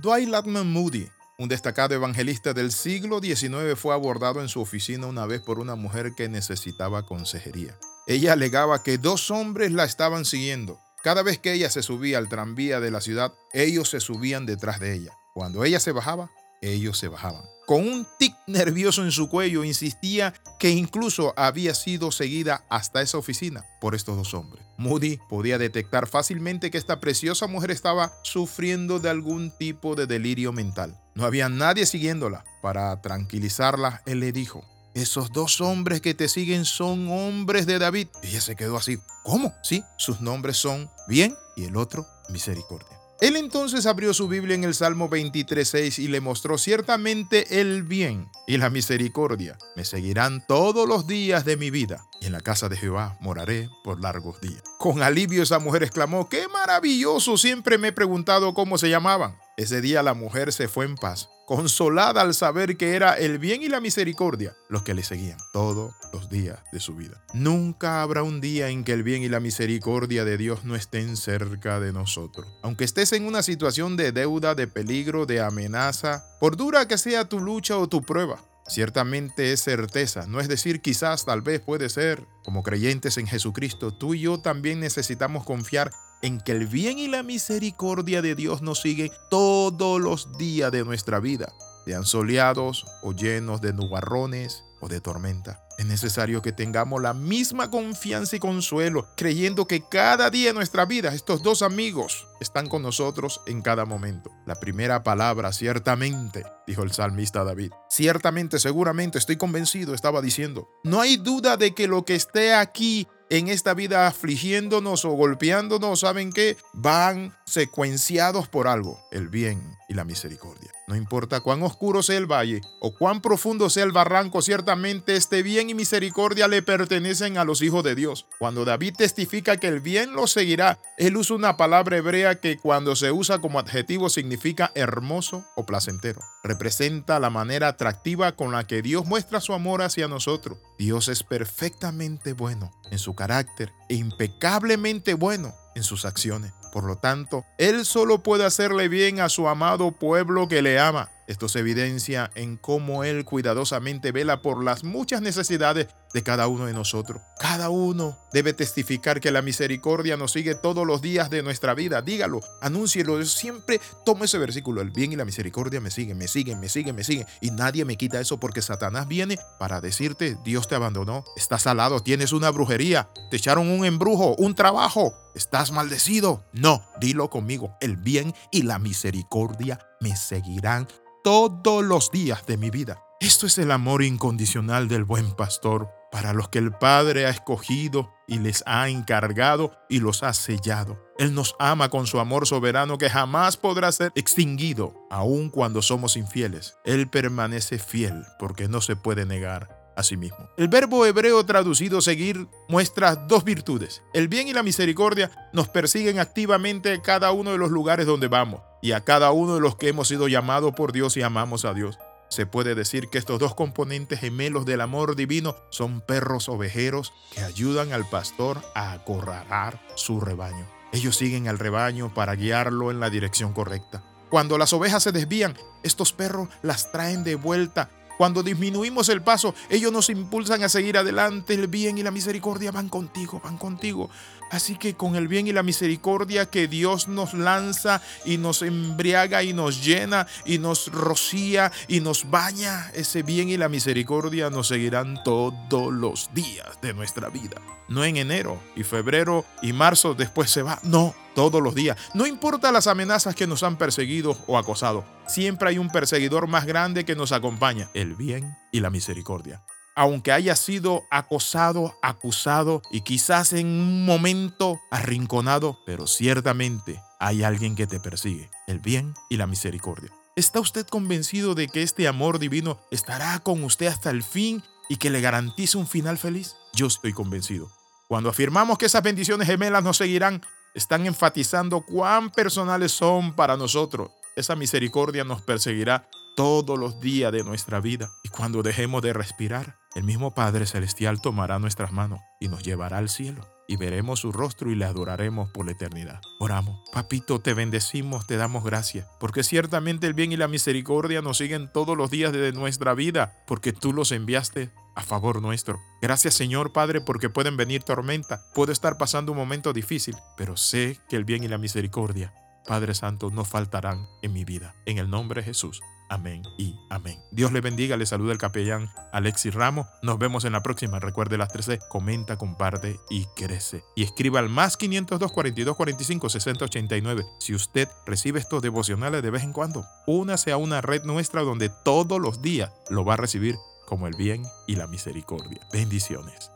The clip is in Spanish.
Dwight Latman Moody, un destacado evangelista del siglo XIX, fue abordado en su oficina una vez por una mujer que necesitaba consejería. Ella alegaba que dos hombres la estaban siguiendo. Cada vez que ella se subía al tranvía de la ciudad, ellos se subían detrás de ella. Cuando ella se bajaba, ellos se bajaban. Con un tic nervioso en su cuello, insistía que incluso había sido seguida hasta esa oficina por estos dos hombres. Moody podía detectar fácilmente que esta preciosa mujer estaba sufriendo de algún tipo de delirio mental. No había nadie siguiéndola. Para tranquilizarla, él le dijo, esos dos hombres que te siguen son hombres de David. Ella se quedó así. ¿Cómo? Sí, sus nombres son bien y el otro misericordia. Él entonces abrió su Biblia en el Salmo 23.6 y le mostró ciertamente el bien y la misericordia. Me seguirán todos los días de mi vida y en la casa de Jehová moraré por largos días. Con alivio esa mujer exclamó, ¡qué maravilloso! Siempre me he preguntado cómo se llamaban. Ese día la mujer se fue en paz, consolada al saber que era el bien y la misericordia los que le seguían todos los días de su vida. Nunca habrá un día en que el bien y la misericordia de Dios no estén cerca de nosotros. Aunque estés en una situación de deuda, de peligro, de amenaza, por dura que sea tu lucha o tu prueba, ciertamente es certeza, no es decir quizás, tal vez puede ser. Como creyentes en Jesucristo, tú y yo también necesitamos confiar en que el bien y la misericordia de Dios nos siguen todos los días de nuestra vida, sean soleados o llenos de nubarrones o de tormenta. Es necesario que tengamos la misma confianza y consuelo, creyendo que cada día de nuestra vida estos dos amigos están con nosotros en cada momento. La primera palabra, ciertamente, dijo el salmista David. Ciertamente, seguramente, estoy convencido, estaba diciendo. No hay duda de que lo que esté aquí en esta vida afligiéndonos o golpeándonos, ¿saben qué? Van secuenciados por algo, el bien y la misericordia. No importa cuán oscuro sea el valle o cuán profundo sea el barranco, ciertamente este bien y misericordia le pertenecen a los hijos de Dios. Cuando David testifica que el bien lo seguirá, él usa una palabra hebrea que cuando se usa como adjetivo significa hermoso o placentero. Representa la manera atractiva con la que Dios muestra su amor hacia nosotros. Dios es perfectamente bueno en su carácter e impecablemente bueno en sus acciones. Por lo tanto, Él solo puede hacerle bien a su amado pueblo que le ama. Esto se evidencia en cómo Él cuidadosamente vela por las muchas necesidades de cada uno de nosotros. Cada uno debe testificar que la misericordia nos sigue todos los días de nuestra vida. Dígalo, anúncielo. Siempre tomo ese versículo. El bien y la misericordia me siguen, me siguen, me siguen, me siguen. Y nadie me quita eso porque Satanás viene para decirte, Dios te abandonó, estás alado, tienes una brujería, te echaron un embrujo, un trabajo, estás maldecido. No, dilo conmigo. El bien y la misericordia me seguirán todos los días de mi vida. Esto es el amor incondicional del buen pastor para los que el Padre ha escogido y les ha encargado y los ha sellado. Él nos ama con su amor soberano que jamás podrá ser extinguido, aun cuando somos infieles. Él permanece fiel porque no se puede negar a. El verbo hebreo traducido seguir muestra dos virtudes. El bien y la misericordia nos persiguen activamente cada uno de los lugares donde vamos y a cada uno de los que hemos sido llamados por Dios y amamos a Dios. Se puede decir que estos dos componentes gemelos del amor divino son perros ovejeros que ayudan al pastor a acorralar su rebaño. Ellos siguen al rebaño para guiarlo en la dirección correcta. Cuando las ovejas se desvían, estos perros las traen de vuelta cuando disminuimos el paso, ellos nos impulsan a seguir adelante. El bien y la misericordia van contigo, van contigo. Así que con el bien y la misericordia que Dios nos lanza y nos embriaga y nos llena y nos rocía y nos baña, ese bien y la misericordia nos seguirán todos los días de nuestra vida. No en enero y febrero y marzo después se va. No, todos los días. No importa las amenazas que nos han perseguido o acosado, siempre hay un perseguidor más grande que nos acompaña, el bien y la misericordia. Aunque haya sido acosado, acusado y quizás en un momento arrinconado, pero ciertamente hay alguien que te persigue, el bien y la misericordia. ¿Está usted convencido de que este amor divino estará con usted hasta el fin y que le garantice un final feliz? Yo estoy convencido. Cuando afirmamos que esas bendiciones gemelas nos seguirán, están enfatizando cuán personales son para nosotros. Esa misericordia nos perseguirá todos los días de nuestra vida. Y cuando dejemos de respirar, el mismo Padre Celestial tomará nuestras manos y nos llevará al cielo y veremos su rostro y le adoraremos por la eternidad. Oramos. Papito, te bendecimos, te damos gracias, porque ciertamente el bien y la misericordia nos siguen todos los días de nuestra vida, porque tú los enviaste a favor nuestro. Gracias Señor Padre porque pueden venir tormenta, puedo estar pasando un momento difícil, pero sé que el bien y la misericordia, Padre Santo, no faltarán en mi vida. En el nombre de Jesús. Amén y amén. Dios le bendiga, le saluda el capellán Alexis Ramos. Nos vemos en la próxima. Recuerde las 13, comenta, comparte y crece. Y escriba al más 502 42 45 60 89. Si usted recibe estos devocionales de vez en cuando, únase a una red nuestra donde todos los días lo va a recibir como el bien y la misericordia. Bendiciones.